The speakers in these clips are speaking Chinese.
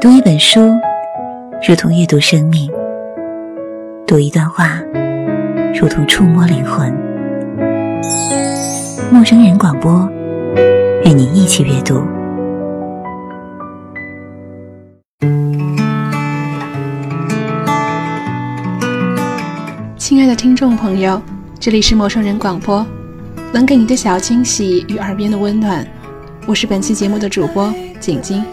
读一本书，如同阅读生命；读一段话，如同触摸灵魂。陌生人广播，与你一起阅读。亲爱的听众朋友，这里是陌生人广播，能给你的小惊喜与耳边的温暖。我是本期节目的主播景晶。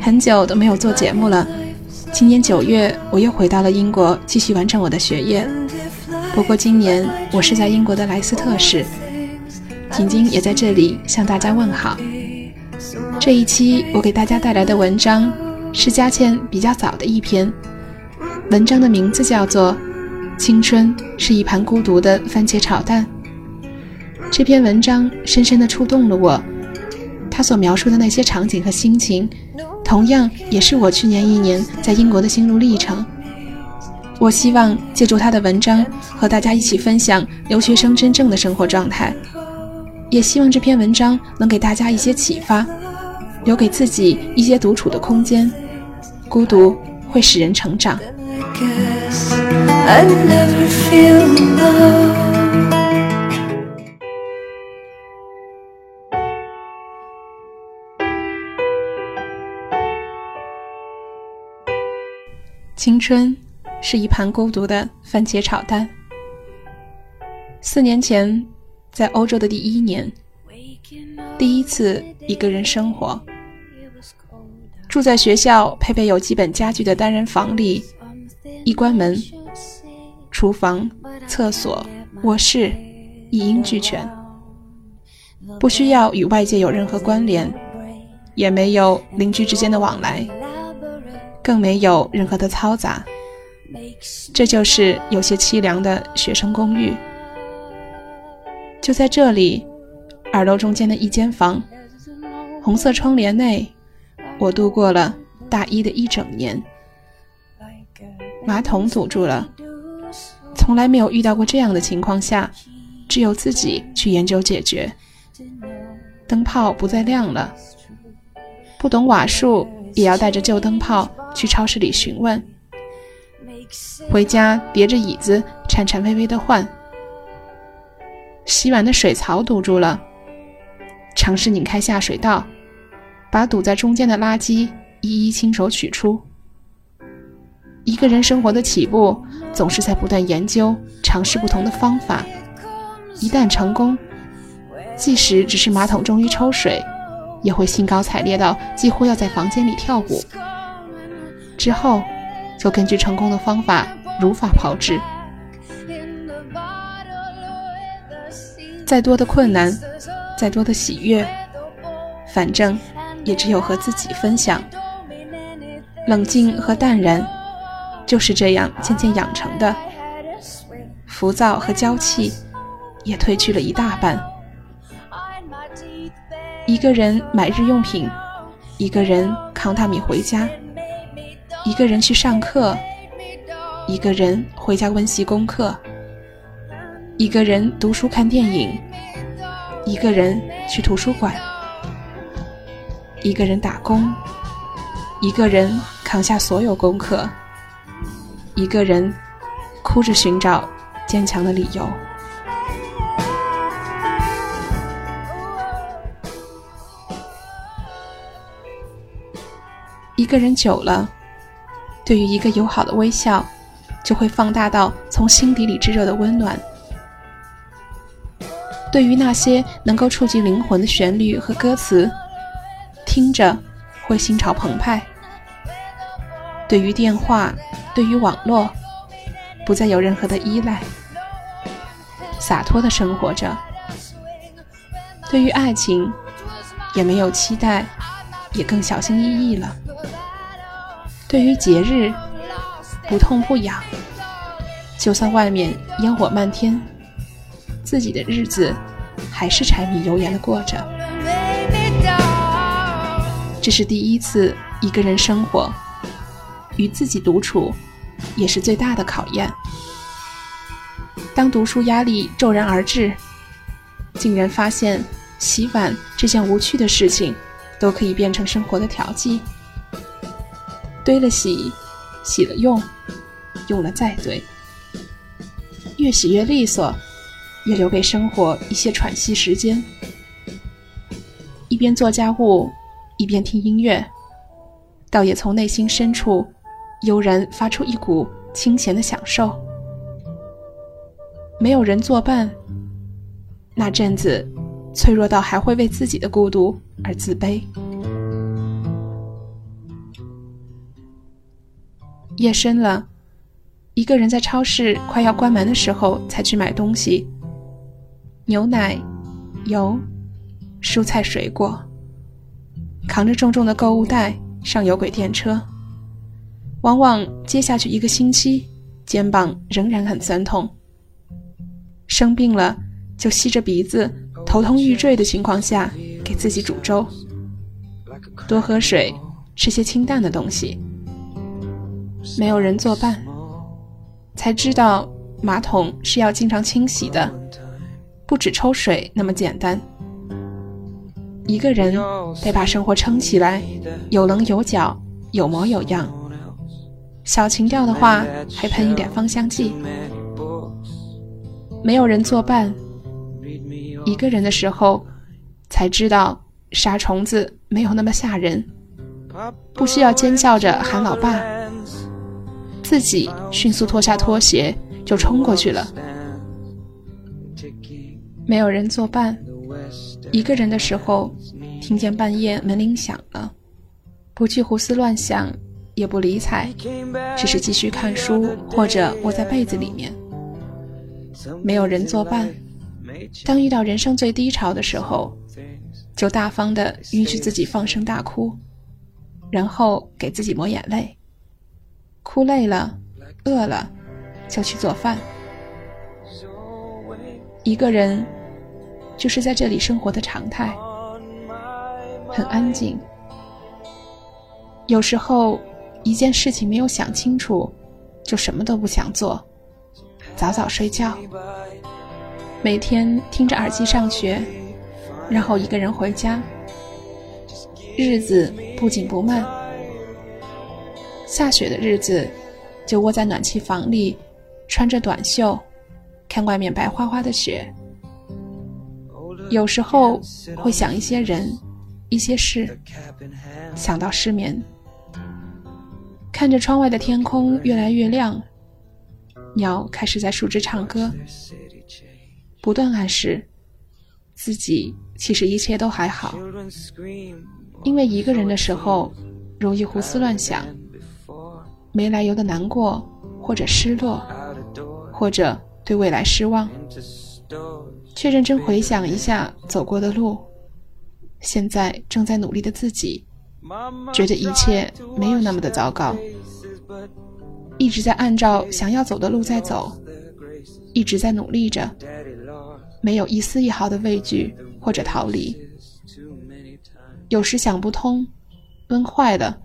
很久都没有做节目了，今年九月我又回到了英国，继续完成我的学业。不过今年我是在英国的莱斯特市，景晶也在这里向大家问好。这一期我给大家带来的文章是佳倩比较早的一篇，文章的名字叫做《青春是一盘孤独的番茄炒蛋》。这篇文章深深地触动了我，他所描述的那些场景和心情，同样也是我去年一年在英国的心路历程。我希望借助他的文章和大家一起分享留学生真正的生活状态，也希望这篇文章能给大家一些启发，留给自己一些独处的空间。孤独会使人成长。青春是一盘孤独的番茄炒蛋。四年前，在欧洲的第一年，第一次一个人生活，住在学校配备有基本家具的单人房里，一关门，厨房、厕所、卧室一应俱全，不需要与外界有任何关联，也没有邻居之间的往来。更没有任何的嘈杂，这就是有些凄凉的学生公寓。就在这里，二楼中间的一间房，红色窗帘内，我度过了大一的一整年。马桶堵住了，从来没有遇到过这样的情况下，只有自己去研究解决。灯泡不再亮了，不懂瓦数也要带着旧灯泡。去超市里询问，回家叠着椅子颤颤巍巍的换。洗碗的水槽堵住了，尝试拧开下水道，把堵在中间的垃圾一一亲手取出。一个人生活的起步，总是在不断研究、尝试不同的方法。一旦成功，即使只是马桶终于抽水，也会兴高采烈到几乎要在房间里跳舞。之后，就根据成功的方法如法炮制。再多的困难，再多的喜悦，反正也只有和自己分享。冷静和淡然，就是这样渐渐养成的。浮躁和娇气，也褪去了一大半。一个人买日用品，一个人扛大米回家。一个人去上课，一个人回家温习功课，一个人读书看电影，一个人去图书馆，一个人打工，一个人扛下所有功课，一个人哭着寻找坚强的理由。一个人久了。对于一个友好的微笑，就会放大到从心底里炙热的温暖；对于那些能够触及灵魂的旋律和歌词，听着会心潮澎湃；对于电话，对于网络，不再有任何的依赖，洒脱的生活着；对于爱情，也没有期待，也更小心翼翼了。对于节日，不痛不痒，就算外面烟火漫天，自己的日子还是柴米油盐的过着。这是第一次一个人生活，与自己独处，也是最大的考验。当读书压力骤然而至，竟然发现洗碗这件无趣的事情，都可以变成生活的调剂。堆了洗，洗了用，用了再堆，越洗越利索，也留给生活一些喘息时间。一边做家务，一边听音乐，倒也从内心深处悠然发出一股清闲的享受。没有人作伴，那阵子脆弱到还会为自己的孤独而自卑。夜深了，一个人在超市快要关门的时候才去买东西，牛奶、油、蔬菜、水果，扛着重重的购物袋上有轨电车，往往接下去一个星期，肩膀仍然很酸痛。生病了，就吸着鼻子，头痛欲坠的情况下，给自己煮粥，多喝水，吃些清淡的东西。没有人作伴，才知道马桶是要经常清洗的，不止抽水那么简单。一个人得把生活撑起来，有棱有角，有模有样。小情调的话，还喷一点芳香剂。没有人作伴，一个人的时候，才知道杀虫子没有那么吓人，不需要尖叫着喊老爸，自己迅速脱下拖鞋就冲过去了。没有人作伴，一个人的时候，听见半夜门铃响了，不去胡思乱想，也不理睬，只是继续看书或者窝在被子里面。没有人作伴，当遇到人生最低潮的时候，就大方的允许自己放声大哭，然后给自己抹眼泪。哭累了，饿了，就去做饭。一个人，就是在这里生活的常态，很安静。有时候，一件事情没有想清楚，就什么都不想做。早早睡觉，每天听着耳机上学，然后一个人回家，日子不紧不慢。下雪的日子，就窝在暖气房里，穿着短袖，看外面白花花的雪。有时候会想一些人，一些事，想到失眠。看着窗外的天空越来越亮。鸟开始在树枝唱歌，不断暗示自己其实一切都还好，因为一个人的时候容易胡思乱想，没来由的难过或者失落，或者对未来失望，却认真回想一下走过的路，现在正在努力的自己，觉得一切没有那么的糟糕。一直在按照想要走的路在走，一直在努力着，没有一丝一毫的畏惧或者逃离。有时想不通，闷坏了，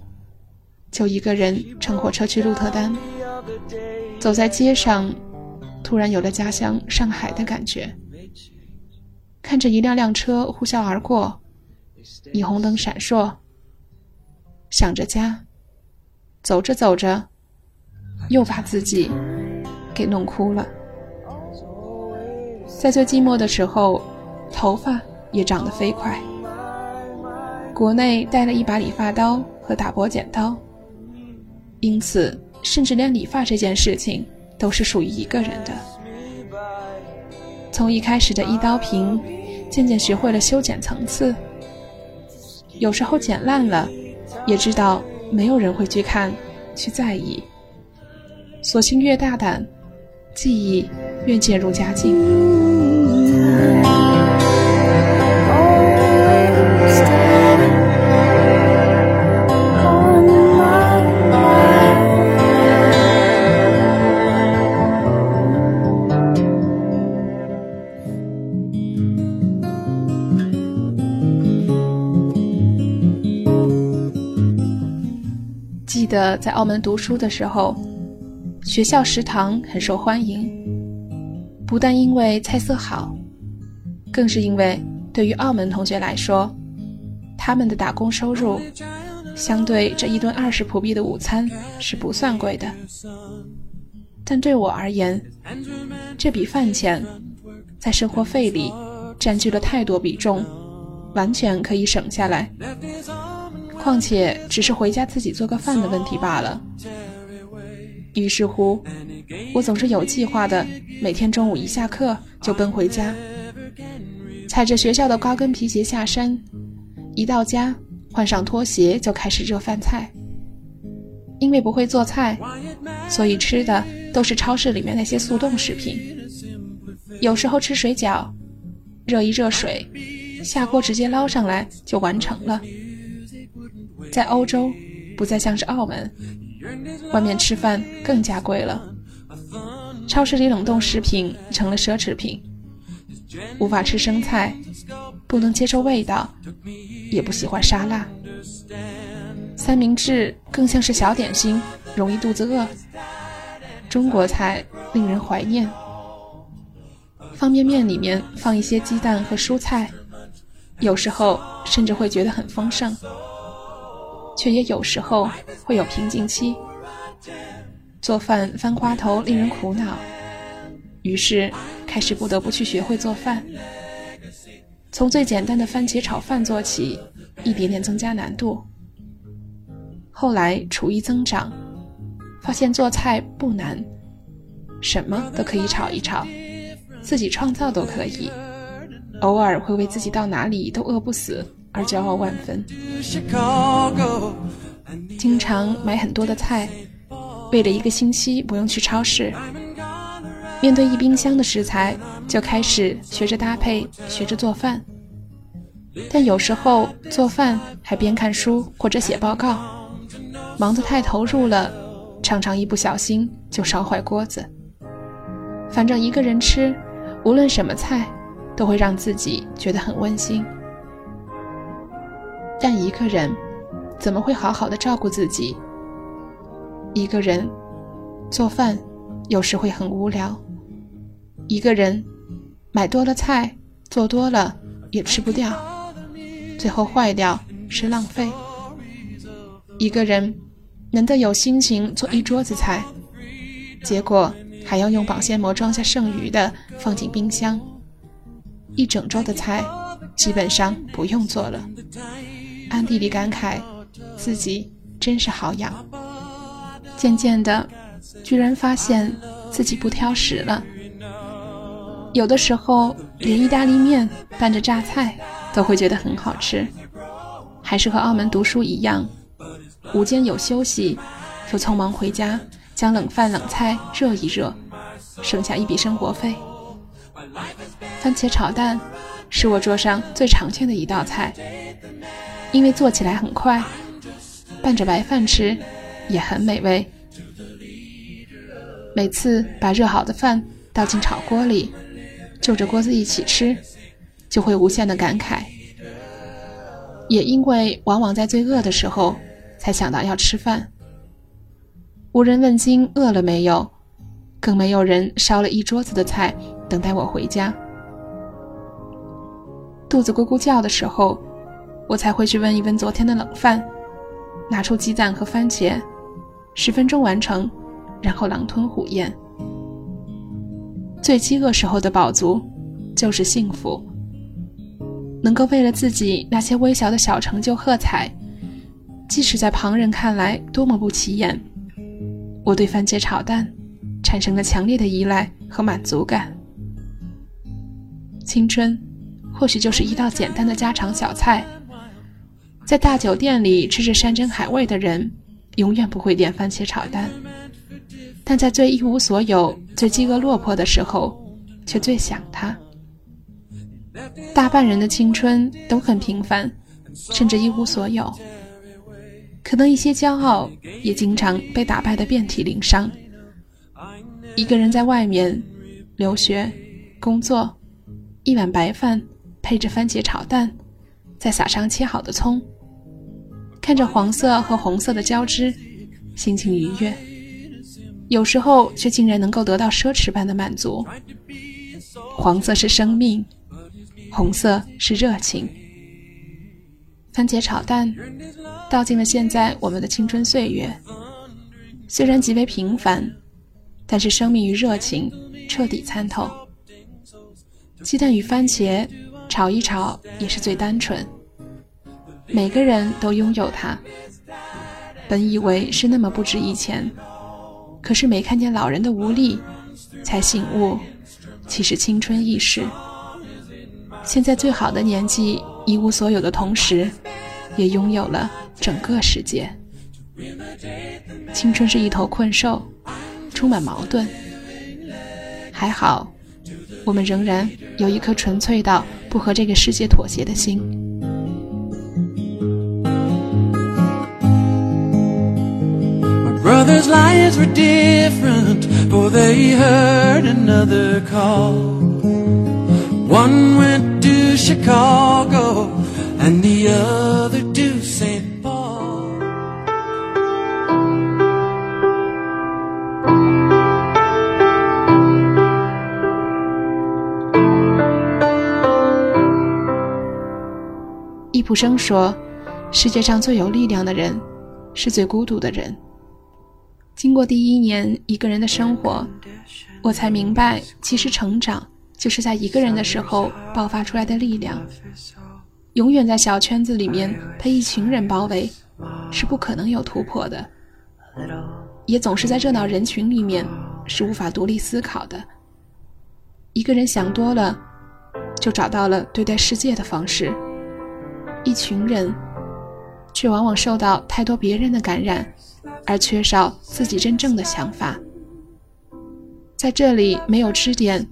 就一个人乘火车去鹿特丹。走在街上，突然有了家乡上海的感觉。看着一辆辆车呼啸而过，霓虹灯闪烁，想着家，走着走着。又把自己给弄哭了。在最寂寞的时候，头发也长得飞快。国内带了一把理发刀和打薄剪刀，因此甚至连理发这件事情都是属于一个人的。从一开始的一刀平，渐渐学会了修剪层次。有时候剪烂了，也知道没有人会去看，去在意。索性越大胆，记忆越渐入佳境。得在澳门读书的时候。学校食堂很受欢迎，不但因为菜色好，更是因为对于澳门同学来说，他们的打工收入相对这一顿二十葡币的午餐是不算贵的。但对我而言，这笔饭钱在生活费里占据了太多比重，完全可以省下来。况且只是回家自己做个饭的问题罢了。于是乎，我总是有计划的，每天中午一下课就奔回家，踩着学校的高跟皮鞋下山，一到家换上拖鞋就开始热饭菜。因为不会做菜，所以吃的都是超市里面那些速冻食品。有时候吃水饺，热一热水，下锅直接捞上来就完成了。在欧洲，不再像是澳门，外面吃饭更加贵了。超市里冷冻食品成了奢侈品，无法吃生菜，不能接受味道，也不喜欢沙拉。三明治更像是小点心，容易肚子饿。中国菜令人怀念，方便面里面放一些鸡蛋和蔬菜，有时候甚至会觉得很丰盛。却也有时候会有瓶颈期，做饭翻花头令人苦恼，于是开始不得不去学会做饭。从最简单的番茄炒饭做起，一点点增加难度。后来厨艺增长，发现做菜不难，什么都可以炒一炒，自己创造都可以，偶尔会为自己到哪里都饿不死。而骄傲万分，经常买很多的菜，为了一个星期不用去超市。面对一冰箱的食材，就开始学着搭配，学着做饭。但有时候做饭还边看书或者写报告，忙得太投入了，常常一不小心就烧坏锅子。反正一个人吃，无论什么菜，都会让自己觉得很温馨。但一个人怎么会好好的照顾自己？一个人做饭有时会很无聊。一个人买多了菜，做多了也吃不掉，最后坏掉是浪费。一个人难得有心情做一桌子菜，结果还要用保鲜膜装下剩余的放进冰箱，一整周的菜基本上不用做了。暗地里感慨，自己真是好养。渐渐的，居然发现自己不挑食了。有的时候，连意大利面拌着榨菜都会觉得很好吃。还是和澳门读书一样，午间有休息，就匆忙回家将冷饭冷菜热一热，省下一笔生活费。番茄炒蛋是我桌上最常见的一道菜。因为做起来很快，拌着白饭吃也很美味。每次把热好的饭倒进炒锅里，就着锅子一起吃，就会无限的感慨。也因为往往在最饿的时候才想到要吃饭，无人问津饿了没有，更没有人烧了一桌子的菜等待我回家。肚子咕咕叫的时候。我才会去问一问昨天的冷饭，拿出鸡蛋和番茄，十分钟完成，然后狼吞虎咽。最饥饿时候的饱足，就是幸福。能够为了自己那些微小的小成就喝彩，即使在旁人看来多么不起眼，我对番茄炒蛋产生了强烈的依赖和满足感。青春，或许就是一道简单的家常小菜。在大酒店里吃着山珍海味的人，永远不会点番茄炒蛋；但在最一无所有、最饥饿落魄的时候，却最想他。大半人的青春都很平凡，甚至一无所有。可能一些骄傲，也经常被打败的遍体鳞伤。一个人在外面留学、工作，一碗白饭配着番茄炒蛋，再撒上切好的葱。看着黄色和红色的交织，心情愉悦，有时候却竟然能够得到奢侈般的满足。黄色是生命，红色是热情。番茄炒蛋，道尽了现在我们的青春岁月。虽然极为平凡，但是生命与热情彻底参透。鸡蛋与番茄炒一炒，也是最单纯。每个人都拥有它。本以为是那么不值一钱，可是没看见老人的无力，才醒悟，其实青春易逝。现在最好的年纪，一无所有的同时，也拥有了整个世界。青春是一头困兽，充满矛盾。还好，我们仍然有一颗纯粹到不和这个世界妥协的心。Brothers' lives were different, for they heard another call. One went to Chicago, and the other to St. Paul. 易卜生说：“世界上最有力量的人，是最孤独的人。”经过第一年一个人的生活，我才明白，其实成长就是在一个人的时候爆发出来的力量。永远在小圈子里面被一群人包围，是不可能有突破的；也总是在热闹人群里面，是无法独立思考的。一个人想多了，就找到了对待世界的方式；一群人，却往往受到太多别人的感染。而缺少自己真正的想法，在这里没有支点，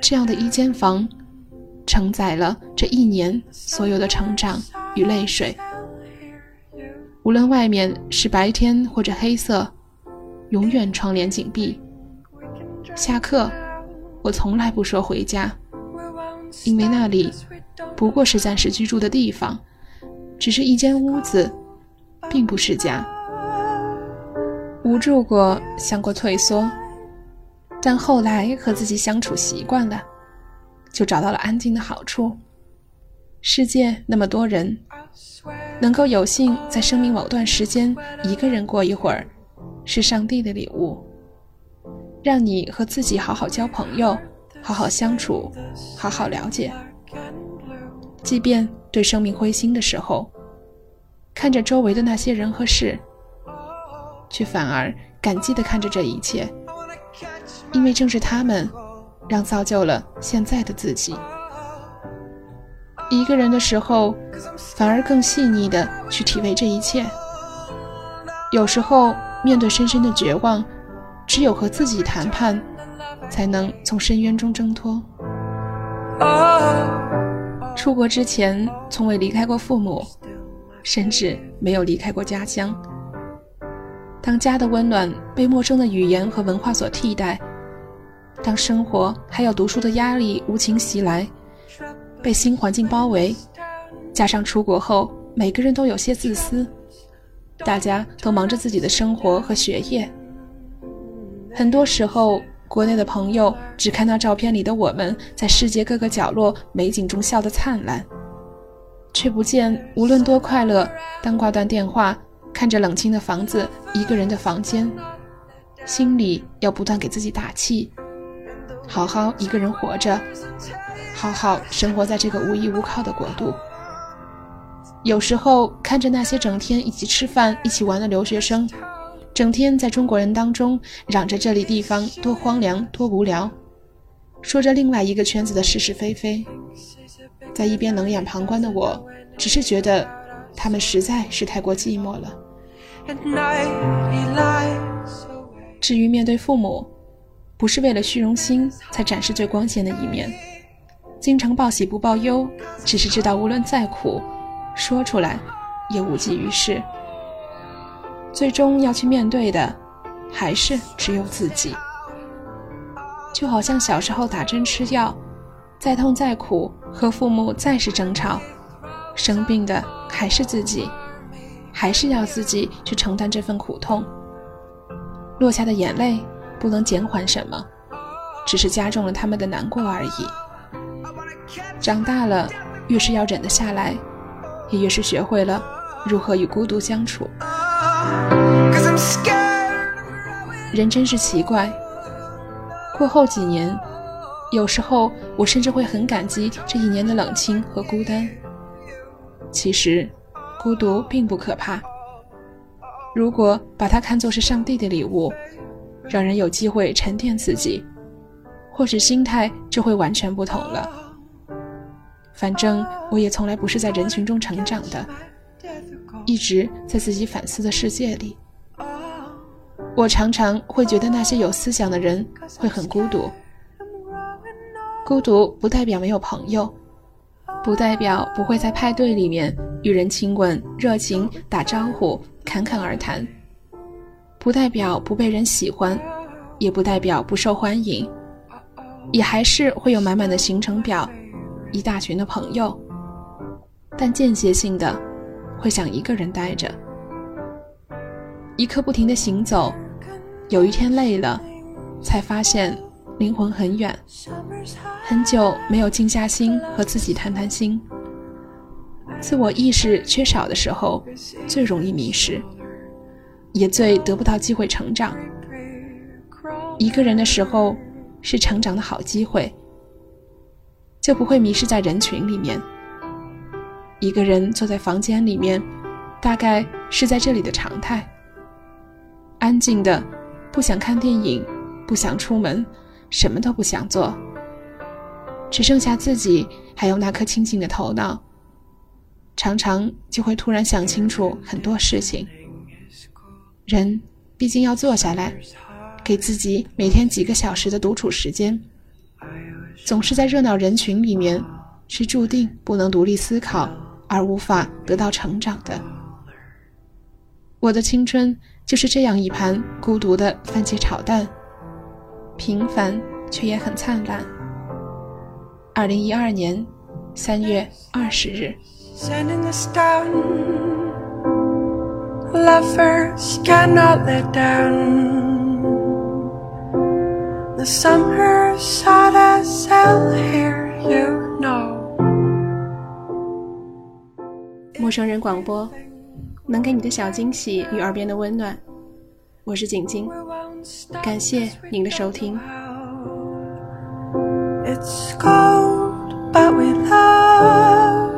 这样的一间房，承载了这一年所有的成长与泪水。无论外面是白天或者黑色，永远窗帘紧闭。下课，我从来不说回家，因为那里不过是暂时居住的地方，只是一间屋子，并不是家。无助过，想过退缩，但后来和自己相处习惯了，就找到了安静的好处。世界那么多人，能够有幸在生命某段时间一个人过一会儿，是上帝的礼物，让你和自己好好交朋友，好好相处，好好了解。即便对生命灰心的时候，看着周围的那些人和事。却反而感激地看着这一切，因为正是他们，让造就了现在的自己。一个人的时候，反而更细腻地去体味这一切。有时候面对深深的绝望，只有和自己谈判，才能从深渊中挣脱。出国之前，从未离开过父母，甚至没有离开过家乡。当家的温暖被陌生的语言和文化所替代，当生活还有读书的压力无情袭来，被新环境包围，加上出国后每个人都有些自私，大家都忙着自己的生活和学业。很多时候，国内的朋友只看到照片里的我们在世界各个角落美景中笑得灿烂，却不见无论多快乐，当挂断电话。看着冷清的房子，一个人的房间，心里要不断给自己打气，好好一个人活着，好好生活在这个无依无靠的国度。有时候看着那些整天一起吃饭、一起玩的留学生，整天在中国人当中嚷着这里地方多荒凉、多无聊，说着另外一个圈子的是是非非，在一边冷眼旁观的我，只是觉得。他们实在是太过寂寞了。至于面对父母，不是为了虚荣心才展示最光鲜的一面，经常报喜不报忧，只是知道无论再苦，说出来也无济于事。最终要去面对的，还是只有自己。就好像小时候打针吃药，再痛再苦，和父母再是争吵。生病的还是自己，还是要自己去承担这份苦痛。落下的眼泪不能减缓什么，只是加重了他们的难过而已。长大了，越是要忍得下来，也越是学会了如何与孤独相处。人真是奇怪。过后几年，有时候我甚至会很感激这一年的冷清和孤单。其实，孤独并不可怕。如果把它看作是上帝的礼物，让人有机会沉淀自己，或许心态就会完全不同了。反正我也从来不是在人群中成长的，一直在自己反思的世界里。我常常会觉得那些有思想的人会很孤独。孤独不代表没有朋友，不代表不会在派对里面与人亲吻、热情打招呼。侃侃而谈，不代表不被人喜欢，也不代表不受欢迎，也还是会有满满的行程表，一大群的朋友，但间歇性的会想一个人待着，一刻不停的行走，有一天累了，才发现灵魂很远，很久没有静下心和自己谈谈心。自我意识缺少的时候，最容易迷失，也最得不到机会成长。一个人的时候是成长的好机会，就不会迷失在人群里面。一个人坐在房间里面，大概是在这里的常态。安静的，不想看电影，不想出门，什么都不想做，只剩下自己，还有那颗清醒的头脑。常常就会突然想清楚很多事情。人毕竟要坐下来，给自己每天几个小时的独处时间。总是在热闹人群里面，是注定不能独立思考而无法得到成长的。我的青春就是这样一盘孤独的番茄炒蛋，平凡却也很灿烂。二零一二年三月二十日。Sending the stone, lovers cannot let down. The summer the here, you know. 陌生人广播，能给你的小惊喜与耳边的温暖。我是景晶，感谢您的收听。It's cold, but we love.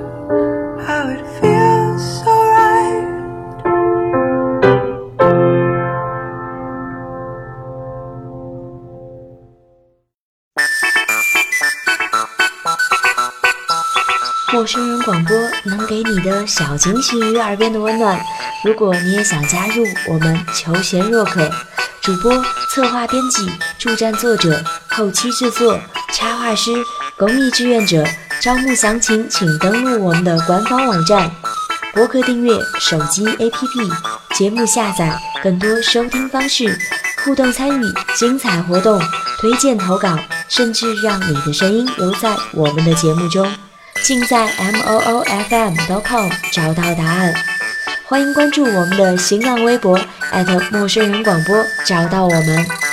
陌生人广播能给你的小惊喜与耳边的温暖。如果你也想加入，我们求贤若渴。主播、策划、编辑、助战作者、后期制作、插画师、公益志愿者，招募详情请登录我们的官方网站。博客订阅、手机 APP、节目下载、更多收听方式、互动参与、精彩活动、推荐投稿，甚至让你的声音留在我们的节目中。尽在 m o o f m dot com 找到答案，欢迎关注我们的新浪微博陌生人广播，找到我们。